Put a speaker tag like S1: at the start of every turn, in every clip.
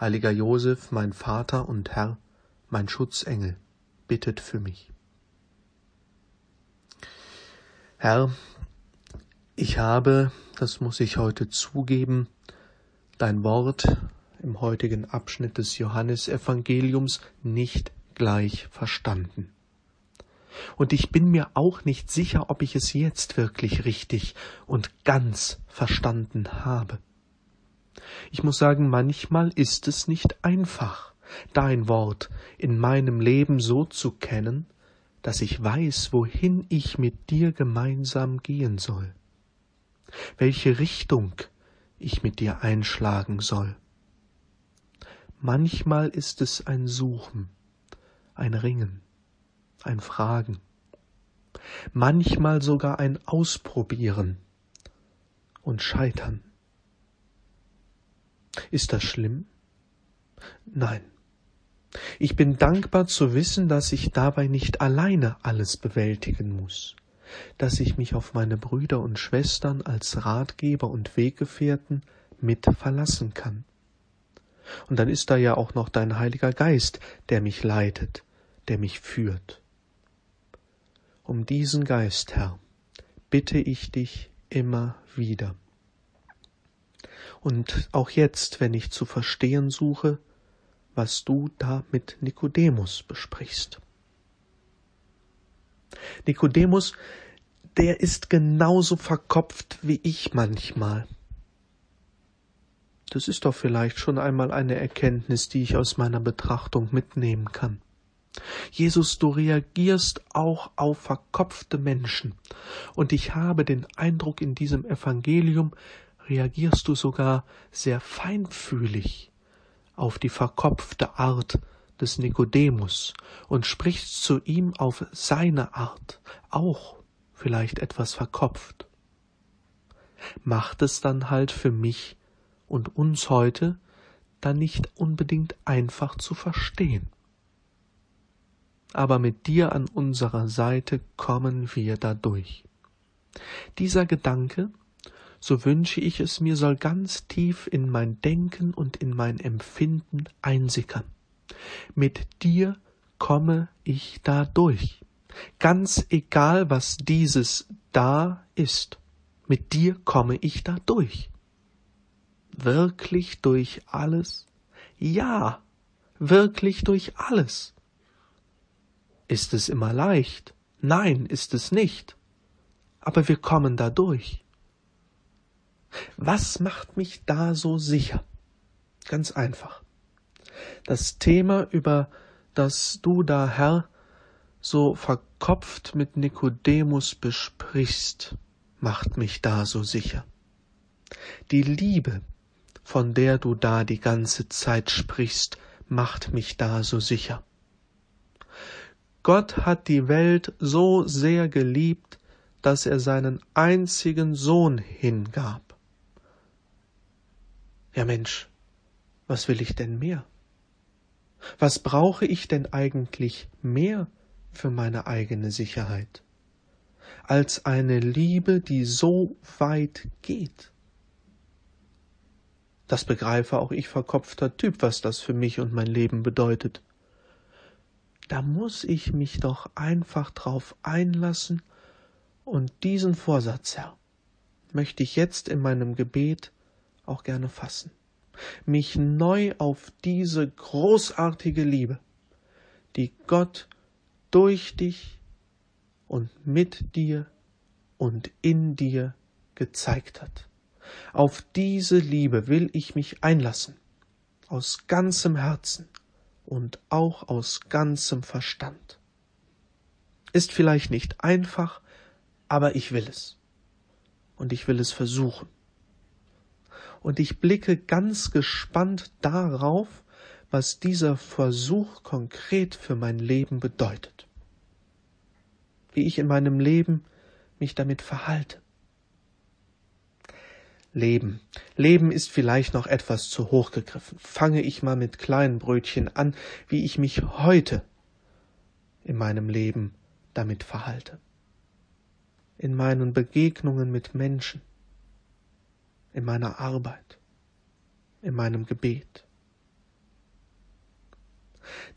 S1: heiliger Josef, mein Vater und Herr, mein Schutzengel, bittet für mich. Herr, ich habe, das muss ich heute zugeben, dein Wort im heutigen Abschnitt des Johannesevangeliums nicht gleich verstanden. Und ich bin mir auch nicht sicher, ob ich es jetzt wirklich richtig und ganz verstanden habe. Ich muss sagen, manchmal ist es nicht einfach, dein Wort in meinem Leben so zu kennen, dass ich weiß, wohin ich mit dir gemeinsam gehen soll, welche Richtung ich mit dir einschlagen soll. Manchmal ist es ein Suchen, ein Ringen, ein Fragen, manchmal sogar ein Ausprobieren und Scheitern. Ist das schlimm? Nein. Ich bin dankbar zu wissen, dass ich dabei nicht alleine alles bewältigen muss, dass ich mich auf meine Brüder und Schwestern als Ratgeber und Weggefährten mit verlassen kann. Und dann ist da ja auch noch dein Heiliger Geist, der mich leitet, der mich führt. Um diesen Geist, Herr, bitte ich dich immer wieder. Und auch jetzt, wenn ich zu verstehen suche, was du da mit Nikodemus besprichst. Nikodemus, der ist genauso verkopft wie ich manchmal. Das ist doch vielleicht schon einmal eine Erkenntnis, die ich aus meiner Betrachtung mitnehmen kann. Jesus, du reagierst auch auf verkopfte Menschen, und ich habe den Eindruck in diesem Evangelium, reagierst du sogar sehr feinfühlig auf die verkopfte Art des Nikodemus und sprichst zu ihm auf seine Art, auch vielleicht etwas verkopft. Macht es dann halt für mich und uns heute dann nicht unbedingt einfach zu verstehen. Aber mit dir an unserer Seite kommen wir dadurch. Dieser Gedanke so wünsche ich es mir soll ganz tief in mein Denken und in mein Empfinden einsickern. Mit dir komme ich da durch. Ganz egal, was dieses da ist. Mit dir komme ich da durch. Wirklich durch alles? Ja, wirklich durch alles. Ist es immer leicht? Nein, ist es nicht. Aber wir kommen da durch. Was macht mich da so sicher? Ganz einfach. Das Thema, über das du da, Herr, so verkopft mit Nikodemus besprichst, macht mich da so sicher. Die Liebe, von der du da die ganze Zeit sprichst, macht mich da so sicher. Gott hat die Welt so sehr geliebt, dass er seinen einzigen Sohn hingab. Ja Mensch, was will ich denn mehr? Was brauche ich denn eigentlich mehr für meine eigene Sicherheit als eine Liebe, die so weit geht? Das begreife auch ich verkopfter Typ, was das für mich und mein Leben bedeutet. Da muss ich mich doch einfach drauf einlassen und diesen Vorsatz, Herr, möchte ich jetzt in meinem Gebet auch gerne fassen. Mich neu auf diese großartige Liebe, die Gott durch dich und mit dir und in dir gezeigt hat. Auf diese Liebe will ich mich einlassen, aus ganzem Herzen und auch aus ganzem Verstand. Ist vielleicht nicht einfach, aber ich will es. Und ich will es versuchen und ich blicke ganz gespannt darauf, was dieser Versuch konkret für mein Leben bedeutet, wie ich in meinem Leben mich damit verhalte. Leben. Leben ist vielleicht noch etwas zu hoch gegriffen. Fange ich mal mit kleinen Brötchen an, wie ich mich heute in meinem Leben damit verhalte. In meinen Begegnungen mit Menschen, in meiner Arbeit, in meinem Gebet.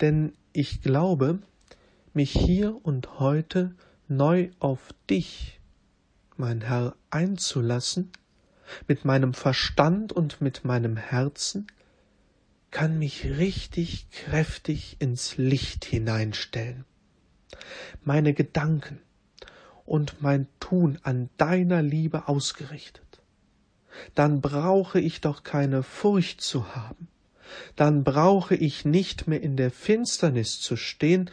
S1: Denn ich glaube, mich hier und heute neu auf dich, mein Herr, einzulassen, mit meinem Verstand und mit meinem Herzen, kann mich richtig kräftig ins Licht hineinstellen. Meine Gedanken und mein Tun an deiner Liebe ausgerichtet. Dann brauche ich doch keine Furcht zu haben. Dann brauche ich nicht mehr in der Finsternis zu stehen,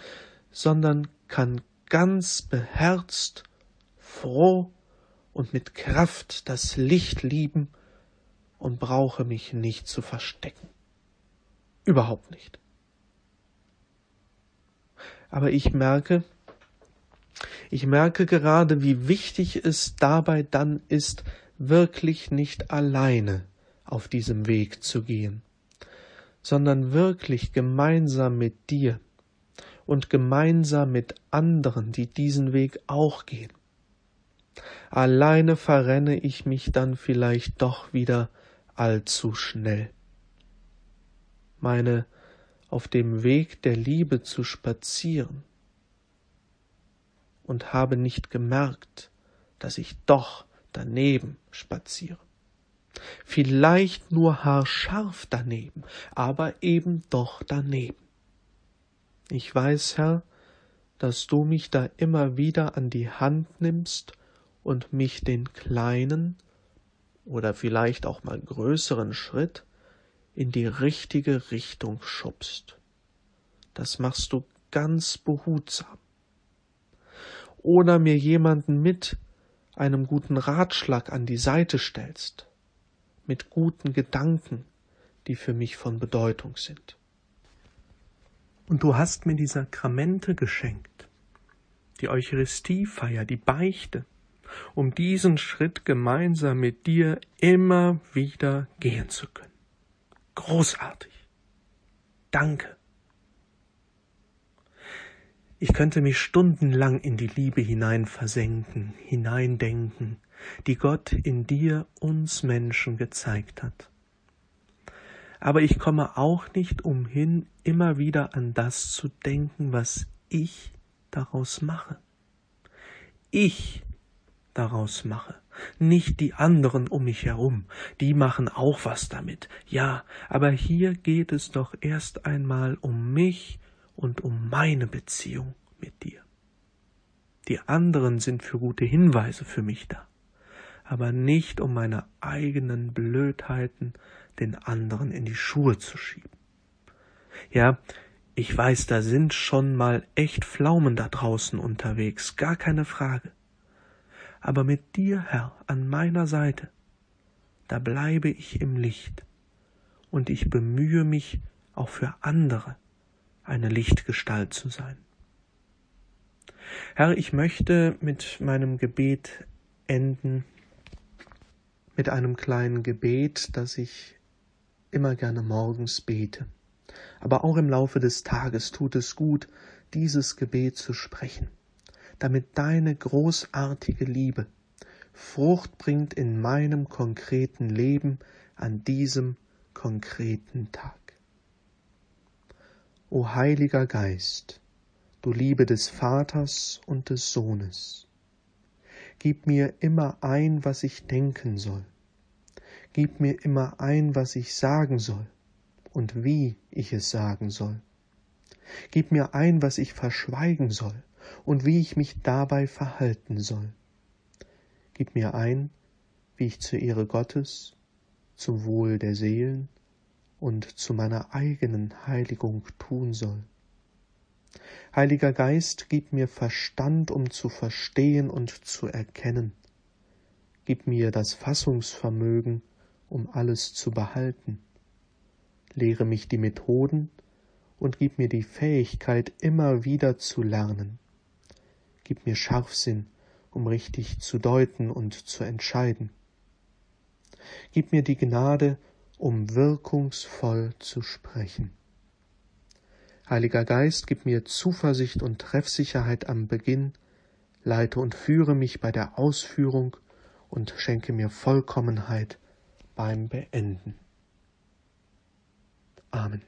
S1: sondern kann ganz beherzt, froh und mit Kraft das Licht lieben und brauche mich nicht zu verstecken. Überhaupt nicht. Aber ich merke, ich merke gerade, wie wichtig es dabei dann ist, wirklich nicht alleine auf diesem Weg zu gehen, sondern wirklich gemeinsam mit dir und gemeinsam mit anderen, die diesen Weg auch gehen. Alleine verrenne ich mich dann vielleicht doch wieder allzu schnell. Meine auf dem Weg der Liebe zu spazieren und habe nicht gemerkt, dass ich doch daneben spaziere. Vielleicht nur haarscharf daneben, aber eben doch daneben. Ich weiß, Herr, dass du mich da immer wieder an die Hand nimmst und mich den kleinen oder vielleicht auch mal größeren Schritt in die richtige Richtung schubst. Das machst du ganz behutsam. Oder mir jemanden mit einem guten Ratschlag an die Seite stellst, mit guten Gedanken, die für mich von Bedeutung sind. Und du hast mir die Sakramente geschenkt, die Eucharistiefeier, die Beichte, um diesen Schritt gemeinsam mit dir immer wieder gehen zu können. Großartig. Danke. Ich könnte mich stundenlang in die Liebe hinein versenken, hineindenken, die Gott in dir uns Menschen gezeigt hat. Aber ich komme auch nicht umhin, immer wieder an das zu denken, was ich daraus mache. Ich daraus mache, nicht die anderen um mich herum, die machen auch was damit, ja, aber hier geht es doch erst einmal um mich und um meine Beziehung mit dir. Die anderen sind für gute Hinweise für mich da, aber nicht um meine eigenen Blödheiten den anderen in die Schuhe zu schieben. Ja, ich weiß, da sind schon mal echt Pflaumen da draußen unterwegs, gar keine Frage aber mit dir, Herr, an meiner Seite, da bleibe ich im Licht, und ich bemühe mich auch für andere eine Lichtgestalt zu sein. Herr, ich möchte mit meinem Gebet enden, mit einem kleinen Gebet, das ich immer gerne morgens bete. Aber auch im Laufe des Tages tut es gut, dieses Gebet zu sprechen damit deine großartige Liebe Frucht bringt in meinem konkreten Leben an diesem konkreten Tag. O Heiliger Geist, du Liebe des Vaters und des Sohnes, gib mir immer ein, was ich denken soll, gib mir immer ein, was ich sagen soll und wie ich es sagen soll, gib mir ein, was ich verschweigen soll und wie ich mich dabei verhalten soll. Gib mir ein, wie ich zur Ehre Gottes, zum Wohl der Seelen und zu meiner eigenen Heiligung tun soll. Heiliger Geist, gib mir Verstand, um zu verstehen und zu erkennen. Gib mir das Fassungsvermögen, um alles zu behalten. lehre mich die Methoden und gib mir die Fähigkeit, immer wieder zu lernen. Gib mir Scharfsinn, um richtig zu deuten und zu entscheiden. Gib mir die Gnade, um wirkungsvoll zu sprechen. Heiliger Geist, gib mir Zuversicht und Treffsicherheit am Beginn, leite und führe mich bei der Ausführung und schenke mir Vollkommenheit beim Beenden. Amen.